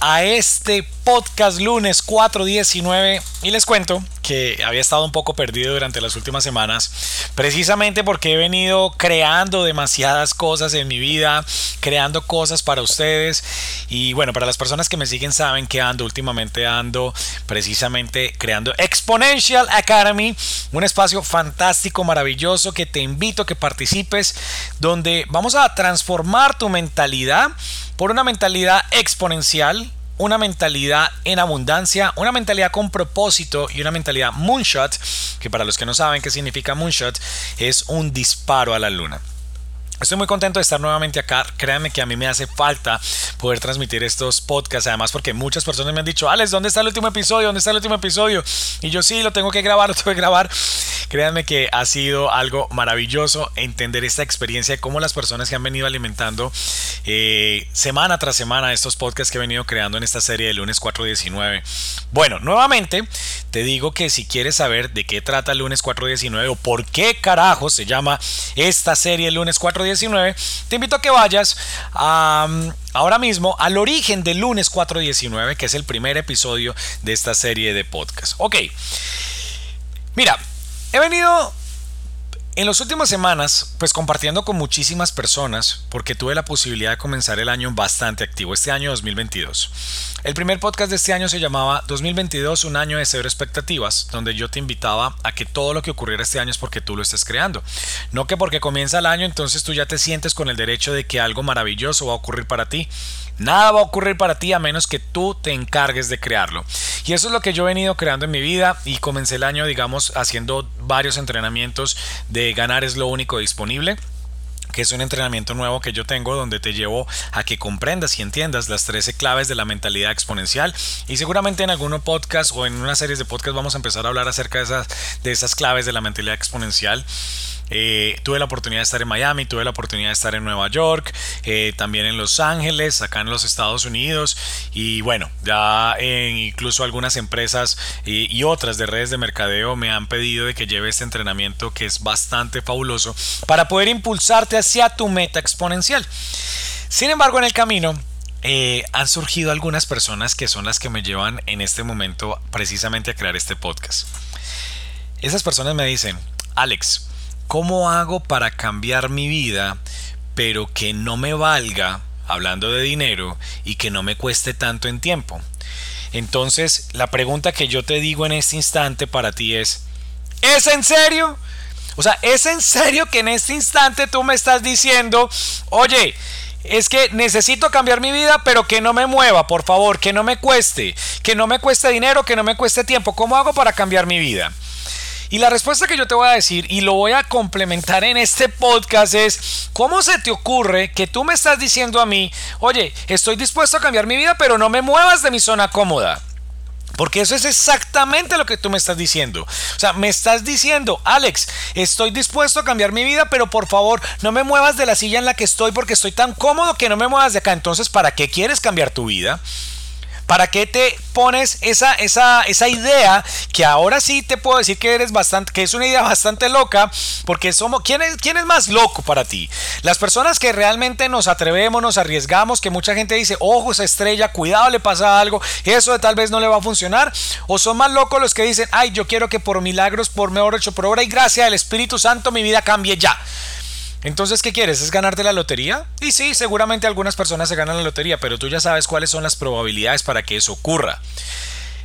a este podcast lunes 419 y les cuento que había estado un poco perdido durante las últimas semanas precisamente porque he venido creando demasiadas cosas en mi vida creando cosas para ustedes. Y bueno para las personas que me siguen saben que ando últimamente ando precisamente creando Exponential Academy un espacio fantástico maravilloso que te invito a que participes donde vamos a transformar tu mentalidad por una mentalidad exponencial una mentalidad en abundancia, una mentalidad con propósito y una mentalidad moonshot, que para los que no saben qué significa moonshot, es un disparo a la luna. Estoy muy contento de estar nuevamente acá. Créanme que a mí me hace falta poder transmitir estos podcasts. Además, porque muchas personas me han dicho, Alex, ¿dónde está el último episodio? ¿Dónde está el último episodio? Y yo sí, lo tengo que grabar, lo tengo que grabar. Créanme que ha sido algo maravilloso entender esta experiencia de cómo las personas que han venido alimentando eh, semana tras semana estos podcasts que he venido creando en esta serie de lunes 419. Bueno, nuevamente te digo que si quieres saber de qué trata el lunes 419 o por qué carajo se llama esta serie el lunes 419, te invito a que vayas ahora mismo al origen del lunes 419, que es el primer episodio de esta serie de podcast. Ok, mira, he venido en las últimas semanas, pues compartiendo con muchísimas personas, porque tuve la posibilidad de comenzar el año bastante activo, este año 2022. El primer podcast de este año se llamaba 2022, un año de cero expectativas, donde yo te invitaba a que todo lo que ocurriera este año es porque tú lo estés creando. No que porque comienza el año entonces tú ya te sientes con el derecho de que algo maravilloso va a ocurrir para ti. Nada va a ocurrir para ti a menos que tú te encargues de crearlo. Y eso es lo que yo he venido creando en mi vida y comencé el año, digamos, haciendo varios entrenamientos de ganar es lo único disponible que es un entrenamiento nuevo que yo tengo donde te llevo a que comprendas y entiendas las 13 claves de la mentalidad exponencial y seguramente en algún podcast o en una serie de podcast vamos a empezar a hablar acerca de esas, de esas claves de la mentalidad exponencial eh, tuve la oportunidad de estar en Miami, tuve la oportunidad de estar en Nueva York, eh, también en Los Ángeles, acá en los Estados Unidos y bueno, ya incluso algunas empresas y, otras de redes de mercadeo me han pedido de que lleve este entrenamiento que es bastante fabuloso para poder impulsarte hacia tu meta exponencial. Sin embargo, en el camino eh, han surgido algunas personas que son las que me llevan en este momento precisamente a crear este podcast. Esas personas me dicen, Alex, ¿cómo hago para cambiar mi vida, pero que no me valga, hablando de dinero, y que no me cueste tanto en tiempo? Entonces, la pregunta que yo te digo en este instante para ti es, ¿es en serio? O sea, ¿es en serio que en este instante tú me estás diciendo, oye, es que necesito cambiar mi vida, pero que no me mueva, por favor, que no me cueste, que no me cueste dinero, que no me cueste tiempo. ¿Cómo hago para cambiar mi vida? Y la respuesta que yo te voy a decir y lo voy a complementar en este podcast es, ¿cómo se te ocurre que tú me estás diciendo a mí, oye, estoy dispuesto a cambiar mi vida, pero no me muevas de mi zona cómoda? Porque eso es exactamente lo que tú me estás diciendo. O sea, me estás diciendo, Alex, estoy dispuesto a cambiar mi vida, pero por favor, no me muevas de la silla en la que estoy porque estoy tan cómodo que no me muevas de acá. Entonces, ¿para qué quieres cambiar tu vida? ¿Para qué te pones esa, esa, esa idea que ahora sí te puedo decir que eres bastante, que es una idea bastante loca? Porque somos, ¿quién es, quién es más loco para ti? Las personas que realmente nos atrevemos, nos arriesgamos, que mucha gente dice, ojo, esa estrella, cuidado, le pasa algo, eso tal vez no le va a funcionar. O son más locos los que dicen, ay, yo quiero que por milagros, por mejor hecho, por obra y gracia del Espíritu Santo, mi vida cambie ya. Entonces, ¿qué quieres? ¿Es ganarte la lotería? Y sí, seguramente algunas personas se ganan la lotería, pero tú ya sabes cuáles son las probabilidades para que eso ocurra.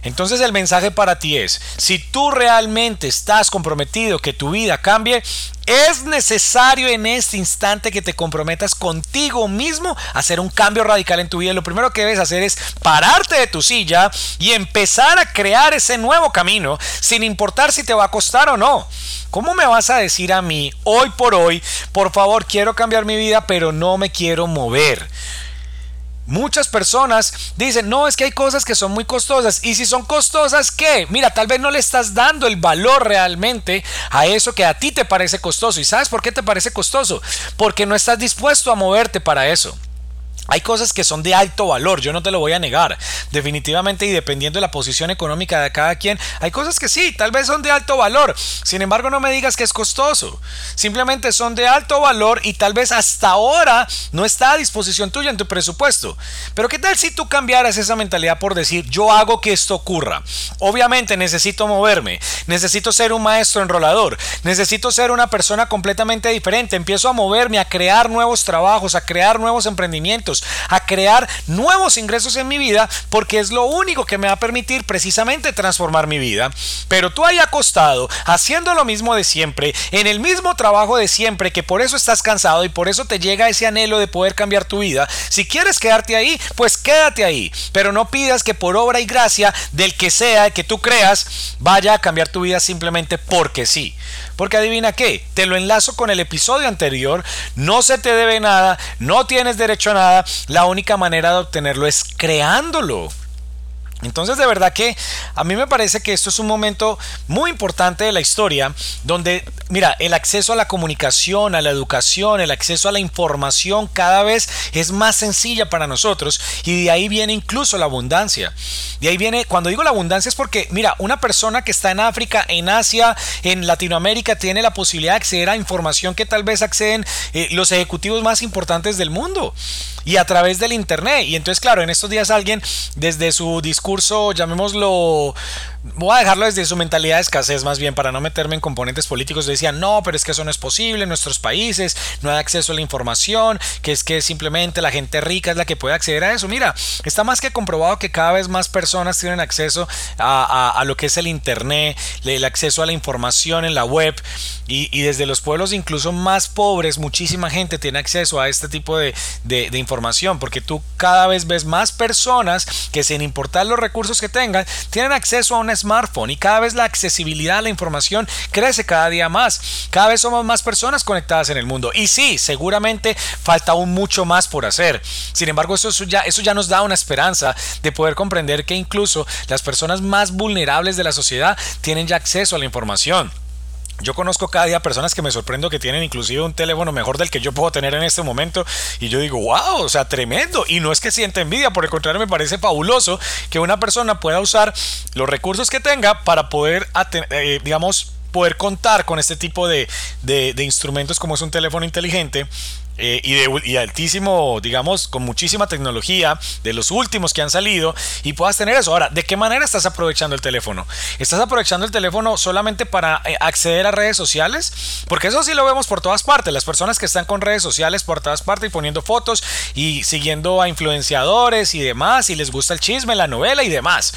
Entonces el mensaje para ti es, si tú realmente estás comprometido que tu vida cambie, es necesario en este instante que te comprometas contigo mismo a hacer un cambio radical en tu vida. Lo primero que debes hacer es pararte de tu silla y empezar a crear ese nuevo camino sin importar si te va a costar o no. ¿Cómo me vas a decir a mí hoy por hoy, por favor, quiero cambiar mi vida, pero no me quiero mover? Muchas personas dicen, no, es que hay cosas que son muy costosas. Y si son costosas, ¿qué? Mira, tal vez no le estás dando el valor realmente a eso que a ti te parece costoso. ¿Y sabes por qué te parece costoso? Porque no estás dispuesto a moverte para eso. Hay cosas que son de alto valor, yo no te lo voy a negar. Definitivamente y dependiendo de la posición económica de cada quien, hay cosas que sí, tal vez son de alto valor. Sin embargo, no me digas que es costoso. Simplemente son de alto valor y tal vez hasta ahora no está a disposición tuya en tu presupuesto. Pero ¿qué tal si tú cambiaras esa mentalidad por decir, yo hago que esto ocurra? Obviamente necesito moverme, necesito ser un maestro enrolador, necesito ser una persona completamente diferente, empiezo a moverme, a crear nuevos trabajos, a crear nuevos emprendimientos a crear nuevos ingresos en mi vida, porque es lo único que me va a permitir precisamente transformar mi vida. Pero tú ahí acostado, haciendo lo mismo de siempre, en el mismo trabajo de siempre, que por eso estás cansado y por eso te llega ese anhelo de poder cambiar tu vida. Si quieres quedarte ahí, pues quédate ahí, pero no pidas que por obra y gracia del que sea que tú creas vaya a cambiar tu vida simplemente porque sí. Porque adivina qué, te lo enlazo con el episodio anterior, no se te debe nada, no tienes derecho a nada, la única manera de obtenerlo es creándolo. Entonces de verdad que a mí me parece que esto es un momento muy importante de la historia donde, mira, el acceso a la comunicación, a la educación, el acceso a la información cada vez es más sencilla para nosotros y de ahí viene incluso la abundancia. De ahí viene, cuando digo la abundancia es porque, mira, una persona que está en África, en Asia, en Latinoamérica, tiene la posibilidad de acceder a información que tal vez acceden eh, los ejecutivos más importantes del mundo y a través del Internet. Y entonces, claro, en estos días alguien desde su discurso, llamémoslo voy a dejarlo desde su mentalidad de escasez más bien para no meterme en componentes políticos. Decían, no, pero es que eso no es posible en nuestros países, no hay acceso a la información, que es que simplemente la gente rica es la que puede acceder a eso. Mira, está más que comprobado que cada vez más personas tienen acceso a, lo que es el Internet, el acceso a la información en la web y, desde los pueblos incluso más pobres, muchísima gente tiene acceso a este tipo de, de información porque tú cada vez ves más personas que sin importar los recursos que tengan, tienen acceso a una smartphone y cada vez la accesibilidad a la información crece cada día más. Cada vez somos más personas conectadas en el mundo. Y sí, seguramente falta aún mucho más por hacer. Sin embargo, eso, ya, eso ya nos da una esperanza de poder comprender que incluso las personas más vulnerables de la sociedad tienen ya acceso a la información. Yo conozco cada día personas que me sorprendo que tienen inclusive un teléfono mejor del que yo puedo tener en este momento y yo digo, wow, o sea, tremendo. Y no es que sienta envidia, por el contrario, me parece fabuloso que una persona pueda usar los recursos que tenga para poder, eh, digamos, poder contar con este tipo de, de, instrumentos como es un teléfono inteligente eh, y, de, y altísimo, digamos, con muchísima tecnología, de los últimos que han salido, y puedas tener eso. Ahora, ¿de qué manera estás aprovechando el teléfono? ¿Estás aprovechando el teléfono solamente para eh, acceder a redes sociales? Porque eso sí lo vemos por todas partes. Las personas que están con redes sociales por todas partes y poniendo fotos y siguiendo a influenciadores y demás, y les gusta el chisme, la novela y demás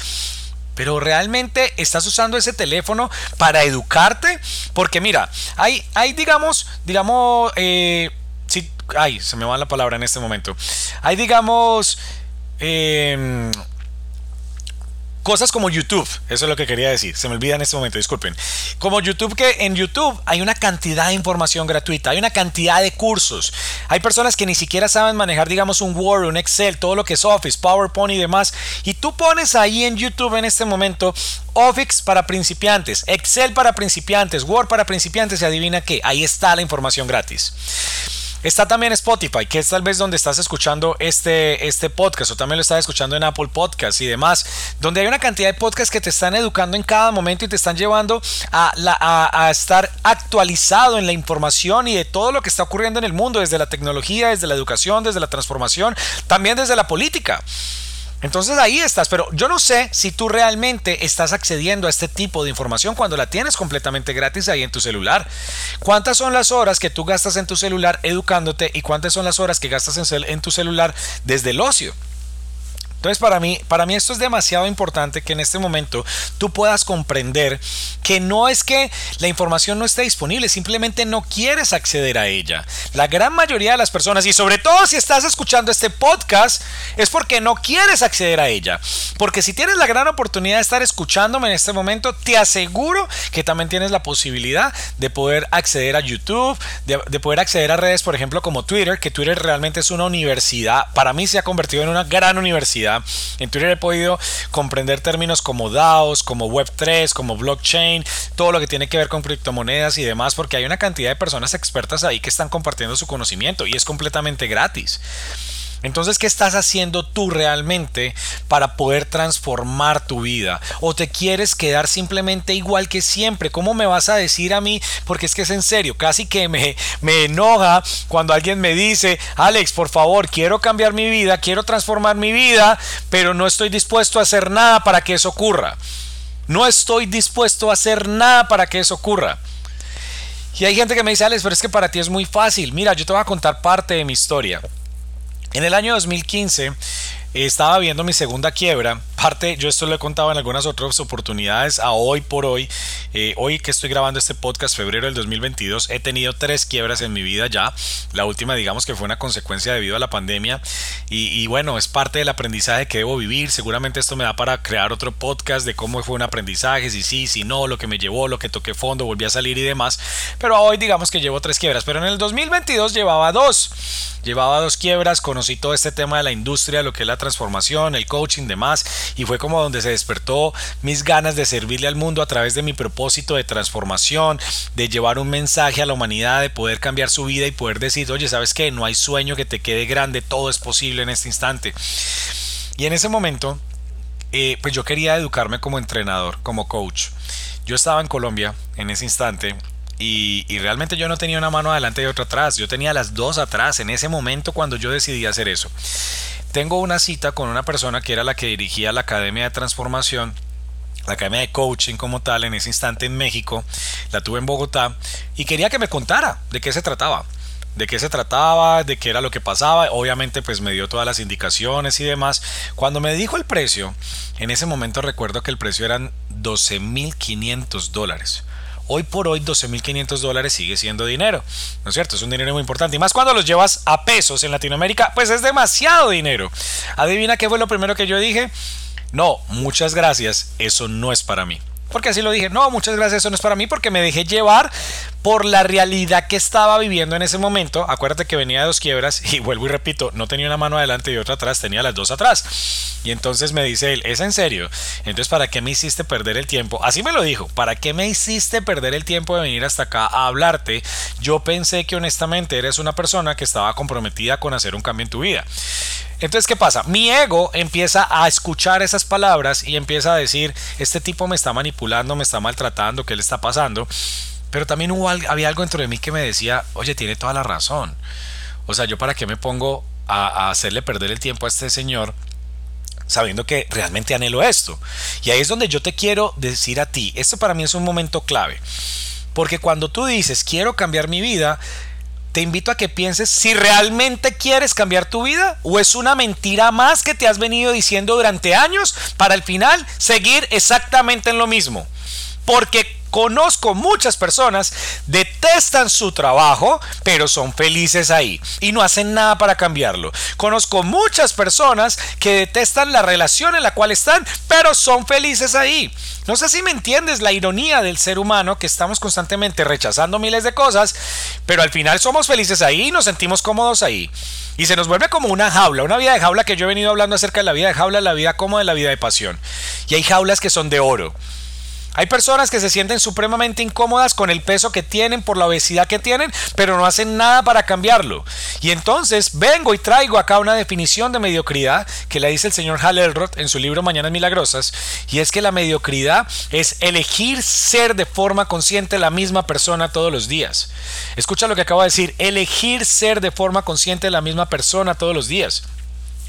pero realmente estás usando ese teléfono para educarte porque mira hay, hay digamos digamos eh, ay, se me va la palabra en este momento. Hay, digamos, em, cosas como YouTube, eso es lo que quería decir, se me olvida en este momento, disculpen. Como YouTube, que en YouTube hay una cantidad de información gratuita, hay una cantidad de cursos. Hay personas que ni siquiera saben manejar, digamos, un Word, un Excel, todo lo que es Office, PowerPoint y demás. Y tú pones ahí en YouTube en este momento Office para principiantes, Excel para principiantes, Word para principiantes y adivina qué, ahí está la información gratis. Está también Spotify, que es tal vez donde estás escuchando este, este podcast, o también lo estás escuchando en Apple Podcasts y demás, donde hay una cantidad de podcasts que te están educando en cada momento y te están llevando a, a estar actualizado en la información y de todo lo que está ocurriendo en el mundo, desde la tecnología, desde la educación, desde la transformación, también desde la política. Entonces ahí estás, pero yo no sé si tú realmente estás accediendo a este tipo de información cuando la tienes completamente gratis ahí en tu celular. ¿Cuántas son las horas que tú gastas en tu celular educándote y cuántas son las horas que gastas en, tu celular desde el ocio? Entonces para mí, para mí esto es demasiado importante que en este momento tú puedas comprender que no es que la información no esté disponible, simplemente no quieres acceder a ella. La gran mayoría de las personas, y sobre todo si estás escuchando este podcast, es porque no quieres acceder a ella. Porque si tienes la gran oportunidad de estar escuchándome en este momento, te aseguro que también tienes la posibilidad de poder acceder a YouTube, de, de poder acceder a redes, por ejemplo, como Twitter, que Twitter realmente es una universidad. Para mí se ha convertido en una gran universidad en Twitter he podido comprender términos como DAOs, como Web3, como blockchain, todo lo que tiene que ver con criptomonedas y demás, porque hay una cantidad de personas expertas ahí que están compartiendo su conocimiento y es completamente gratis. Entonces, ¿qué estás haciendo tú realmente para poder transformar tu vida? ¿O te quieres quedar simplemente igual que siempre? ¿Cómo me vas a decir a mí? Porque es que es en serio, casi que me, me enoja cuando alguien me dice, Alex, por favor, quiero cambiar mi vida, quiero transformar mi vida, pero no estoy dispuesto a hacer nada para que eso ocurra. No estoy dispuesto a hacer nada para que eso ocurra. Y hay gente que me dice, Alex, pero es que para ti es muy fácil. Mira, yo te voy a contar parte de mi historia. En el año 2015 estaba viendo mi segunda quiebra. Parte, yo esto lo he contado en algunas otras oportunidades. A hoy por hoy, eh, hoy que estoy grabando este podcast, febrero del 2022, he tenido tres quiebras en mi vida ya. La última, digamos que fue una consecuencia debido a la pandemia. Y, bueno, es parte del aprendizaje que debo vivir. Seguramente esto me da para crear otro podcast de cómo fue un aprendizaje, si sí, si no, lo que me llevó, lo que toqué fondo, volví a salir y demás. Pero hoy, digamos que llevo tres quiebras. Pero en el 2022 llevaba dos. Llevaba dos quiebras, conocí todo este tema de la industria, lo que es la transformación, el coaching, demás, y fue como donde se despertó mis ganas de servirle al mundo a través de mi propósito de transformación, de llevar un mensaje a la humanidad, de poder cambiar su vida y poder decir, oye, ¿sabes qué? No hay sueño que te quede grande, todo es posible en este instante. Y en ese momento, eh, pues yo quería educarme como entrenador, como coach. Yo estaba en Colombia en ese instante y, realmente yo no tenía una mano adelante y otra atrás, yo tenía las dos atrás en ese momento cuando yo decidí hacer eso. Tengo una cita con una persona que era la que dirigía la Academia de Transformación la academia de coaching como tal en ese instante en México, la tuve en Bogotá y quería que me contara de qué se trataba, de qué se trataba, de qué era lo que pasaba, obviamente pues me dio todas las indicaciones y demás. Cuando me dijo el precio, en ese momento recuerdo que el precio eran 12.500 dólares. Hoy por hoy 12.500 dólares sigue siendo dinero, ¿no es cierto? Es un dinero muy importante. Y más cuando los llevas a pesos en Latinoamérica, pues es demasiado dinero. Adivina qué fue lo primero que yo dije. No, muchas gracias, eso no es para mí. Porque así lo dije, no, muchas gracias, eso no es para mí porque me dejé llevar por la realidad que estaba viviendo en ese momento. Acuérdate que venía de dos quiebras y vuelvo y repito, no tenía una mano adelante y otra atrás, tenía las dos atrás. Y entonces me dice él, ¿es en serio? Entonces, ¿para qué me hiciste perder el tiempo? Así me lo dijo, ¿para qué me hiciste perder el tiempo de venir hasta acá a hablarte? Yo pensé que honestamente eres una persona que estaba comprometida con hacer un cambio en tu vida. Entonces, ¿qué pasa? Mi ego empieza a escuchar esas palabras y empieza a decir, este tipo me está manipulando, me está maltratando, ¿qué le está pasando? Pero también hubo, había algo dentro de mí que me decía, oye, tiene toda la razón. O sea, yo para qué me pongo a, hacerle perder el tiempo a este señor sabiendo que realmente anhelo esto. Y ahí es donde yo te quiero decir a ti, esto para mí es un momento clave. Porque cuando tú dices, quiero cambiar mi vida, te invito a que pienses si realmente quieres cambiar tu vida o es una mentira más que te has venido diciendo durante años para al final seguir exactamente en lo mismo. Porque Conozco muchas personas, detestan su trabajo, pero son felices ahí y no hacen nada para cambiarlo. Conozco muchas personas que detestan la relación en la cual están, pero son felices ahí. No sé si me entiendes la ironía del ser humano que estamos constantemente rechazando miles de cosas, pero al final somos felices ahí y nos sentimos cómodos ahí. Y se nos vuelve como una jaula, una vida de jaula que yo he venido hablando acerca de la vida de jaula, la vida como de la vida de pasión. Y hay jaulas que son de oro. Hay personas que se sienten supremamente incómodas con el peso que tienen por la obesidad que tienen, pero no hacen nada para cambiarlo. Y entonces vengo y traigo acá una definición de mediocridad que le dice el señor Hal Elrod en su libro Mañanas Milagrosas, y es que la mediocridad es elegir ser de forma consciente la misma persona todos los días. Escucha lo que acabo de decir, elegir ser de forma consciente la misma persona todos los días.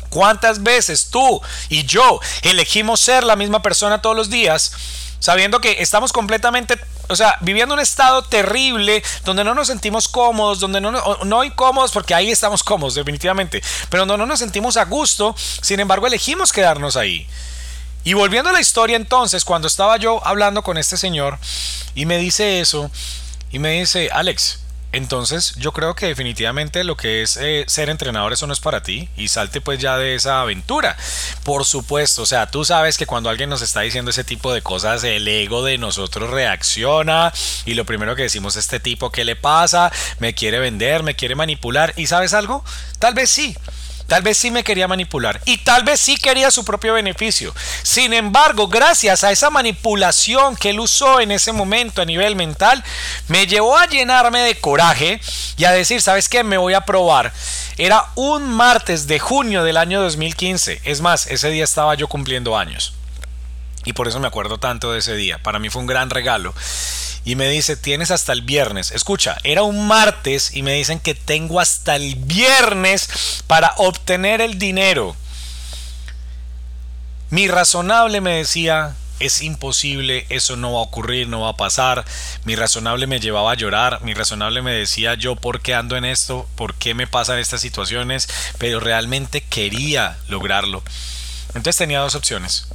¿Cuántas veces tú y yo elegimos ser la misma persona todos los días? Sabiendo que estamos completamente, o sea, viviendo un estado terrible donde no nos sentimos cómodos, donde no, no incómodos, porque ahí estamos cómodos, definitivamente, pero donde no nos sentimos a gusto, sin embargo, elegimos quedarnos ahí. Y volviendo a la historia entonces, cuando estaba yo hablando con este señor y me dice eso, y me dice, Alex, entonces yo creo que definitivamente lo que es eh, ser entrenador eso no es para ti y salte pues ya de esa aventura. Por supuesto, o sea, tú sabes que cuando alguien nos está diciendo ese tipo de cosas el ego de nosotros reacciona y lo primero que decimos este tipo ¿qué le pasa? Me quiere vender, me quiere manipular y ¿sabes algo? Tal vez sí. Tal vez sí me quería manipular y tal vez sí quería su propio beneficio. Sin embargo, gracias a esa manipulación que él usó en ese momento a nivel mental, me llevó a llenarme de coraje y a decir, ¿sabes qué? Me voy a probar. Era un martes de junio del año 2015. Es más, ese día estaba yo cumpliendo años. Y por eso me acuerdo tanto de ese día. Para mí fue un gran regalo y me dice, tienes hasta el viernes. Escucha, era un martes y me dicen que tengo hasta el viernes para obtener el dinero. Mi razonable me decía, es imposible, eso no va a ocurrir, no va a pasar. Mi razonable me llevaba a llorar, mi razonable me decía yo por qué ando en esto, por qué me pasan estas situaciones, pero realmente quería lograrlo. Entonces tenía dos opciones.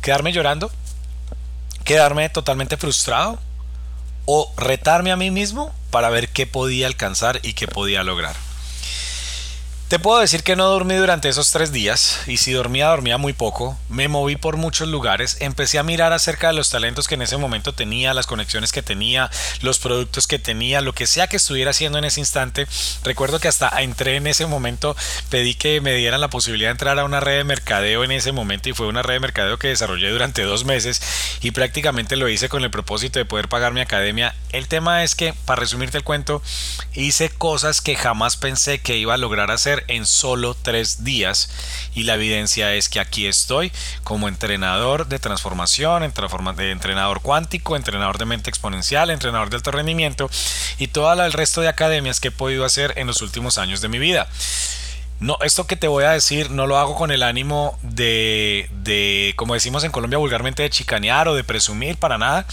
Quedarme llorando, quedarme totalmente frustrado o retarme a mí mismo para ver qué podía alcanzar y qué podía lograr. Te puedo decir que no dormí durante esos tres días y si dormía dormía muy poco. Me moví por muchos lugares, empecé a mirar acerca de los talentos que en ese momento tenía, las conexiones que tenía, los productos que tenía, lo que sea que estuviera haciendo en ese instante. Recuerdo que hasta entré en ese momento, pedí que me dieran la posibilidad de entrar a una red de mercadeo en ese momento y fue una red de mercadeo que desarrollé durante dos meses y prácticamente lo hice con el propósito de poder pagar mi academia. El tema es que, para resumirte el cuento, hice cosas que jamás pensé que iba a lograr hacer en solo tres días y la evidencia es que aquí estoy como entrenador de transformación, entrenador cuántico, entrenador de mente exponencial, entrenador de alto rendimiento y todo el resto de academias que he podido hacer en los últimos años de mi vida. No, esto que te voy a decir no lo hago con el ánimo de, de, como decimos en Colombia vulgarmente, de chicanear o de presumir para nada.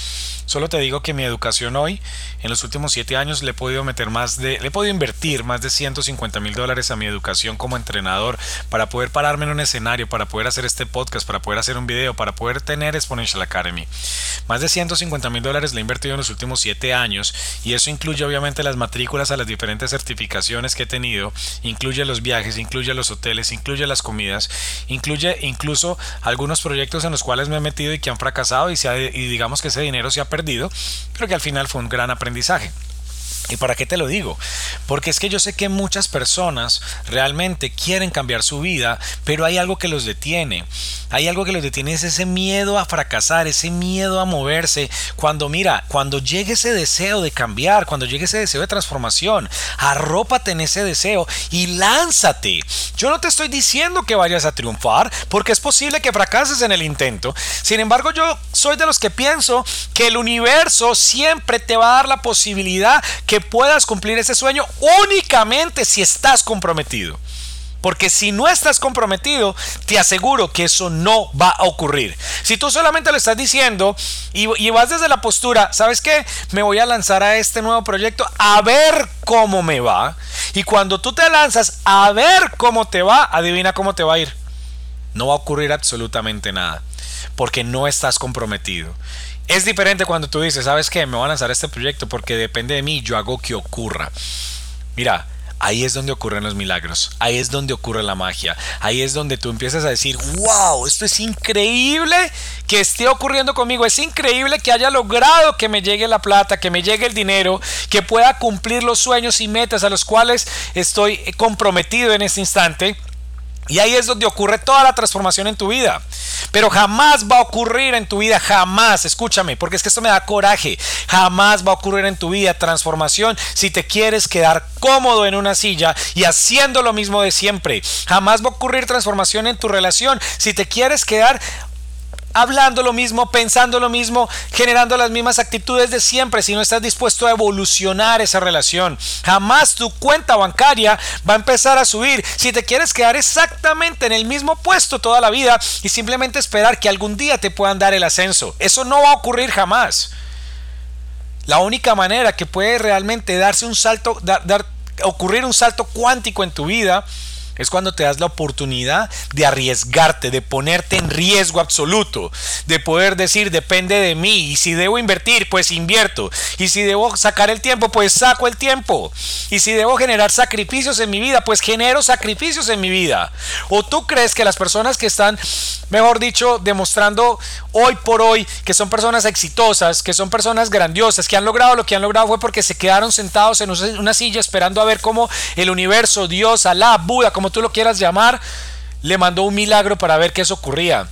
Solo te digo que mi educación hoy, en los últimos siete años, le he podido meter más de, le he podido invertir más de 150 mil dólares a mi educación como entrenador para poder pararme en un escenario, para poder hacer este podcast, para poder hacer un video, para poder tener Exponential Academy. Más de 150 mil dólares le he invertido en los últimos siete años y eso incluye obviamente las matrículas a las diferentes certificaciones que he tenido, incluye los viajes, incluye los hoteles, incluye las comidas, incluye incluso algunos proyectos en los cuales me he metido y que han fracasado y, digamos que ese dinero se ha perdido creo que al final fue un gran aprendizaje. ¿Y para qué te lo digo? Porque es que yo sé que muchas personas realmente quieren cambiar su vida, pero hay algo que los detiene. Hay algo que los detiene, es ese miedo a fracasar, ese miedo a moverse. Cuando mira, cuando llegue ese deseo de cambiar, cuando llegue ese deseo de transformación, arrópate en ese deseo y lánzate. Yo no te estoy diciendo que vayas a triunfar, porque es posible que fracases en el intento. Sin embargo, yo soy de los que pienso que el universo siempre te va a dar la posibilidad que puedas cumplir ese sueño únicamente si estás comprometido. Porque si no estás comprometido, te aseguro que eso no va a ocurrir. Si tú solamente lo estás diciendo y, vas desde la postura, ¿sabes qué? Me voy a lanzar a este nuevo proyecto a ver cómo me va. Y cuando tú te lanzas a ver cómo te va, adivina cómo te va a ir. No va a ocurrir absolutamente nada. Porque no estás comprometido. Es diferente cuando tú dices, ¿sabes qué? Me voy a lanzar este proyecto porque depende de mí, yo hago que ocurra. Mira, ahí es donde ocurren los milagros, ahí es donde ocurre la magia, ahí es donde tú empiezas a decir, wow, esto es increíble que esté ocurriendo conmigo, es increíble que haya logrado que me llegue la plata, que me llegue el dinero, que pueda cumplir los sueños y metas a los cuales estoy comprometido en este instante. Y ahí es donde ocurre toda la transformación en tu vida. Pero jamás va a ocurrir en tu vida, jamás, escúchame, porque es que esto me da coraje. Jamás va a ocurrir en tu vida transformación si te quieres quedar cómodo en una silla y haciendo lo mismo de siempre. Jamás va a ocurrir transformación en tu relación si te quieres quedar hablando lo mismo, pensando lo mismo, generando las mismas actitudes de siempre si no estás dispuesto a evolucionar esa relación. Jamás tu cuenta bancaria va a empezar a subir si te quieres quedar exactamente en el mismo puesto toda la vida y simplemente esperar que algún día te puedan dar el ascenso. Eso no va a ocurrir jamás. La única manera que puede realmente darse un salto, dar, ocurrir un salto cuántico en tu vida es cuando te das la oportunidad de arriesgarte, de ponerte en riesgo absoluto, de poder decir depende de mí y si debo invertir, pues invierto. Y si debo sacar el tiempo, pues saco el tiempo. Y si debo generar sacrificios en mi vida, pues genero sacrificios en mi vida. ¿O tú crees que las personas que están, mejor dicho, demostrando hoy por hoy que son personas exitosas, que son personas grandiosas, que han logrado lo que han logrado fue porque se quedaron sentados en una silla esperando a ver cómo el universo, Dios, Alá, Buda, como tú lo quieras llamar, le mandó un milagro para ver qué eso ocurría.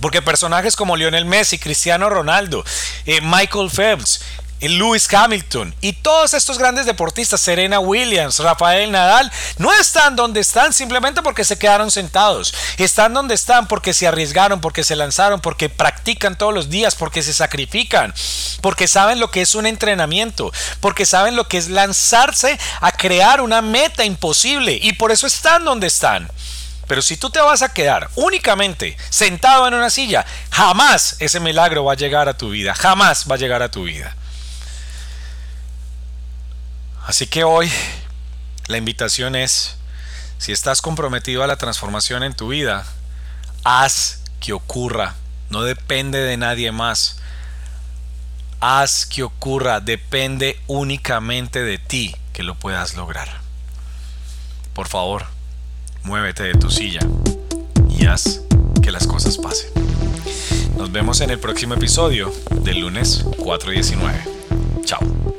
Porque personajes como Lionel Messi, Cristiano Ronaldo, eh, Michael Phelps, Lewis Hamilton y todos estos grandes deportistas, Serena Williams, Rafael Nadal, no están donde están simplemente porque se quedaron sentados. Están donde están porque se arriesgaron, porque se lanzaron, porque practican todos los días, porque se sacrifican, porque saben lo que es un entrenamiento, porque saben lo que es lanzarse a crear una meta imposible y por eso están donde están. Pero si tú te vas a quedar únicamente sentado en una silla, jamás ese milagro va a llegar a tu vida, jamás va a llegar a tu vida. Así que hoy la invitación es, si estás comprometido a la transformación en tu vida, haz que ocurra, no depende de nadie más. Haz que ocurra, depende únicamente de ti que lo puedas lograr. Por favor, muévete de tu silla y haz que las cosas pasen. Nos vemos en el próximo episodio del lunes 419. Chao.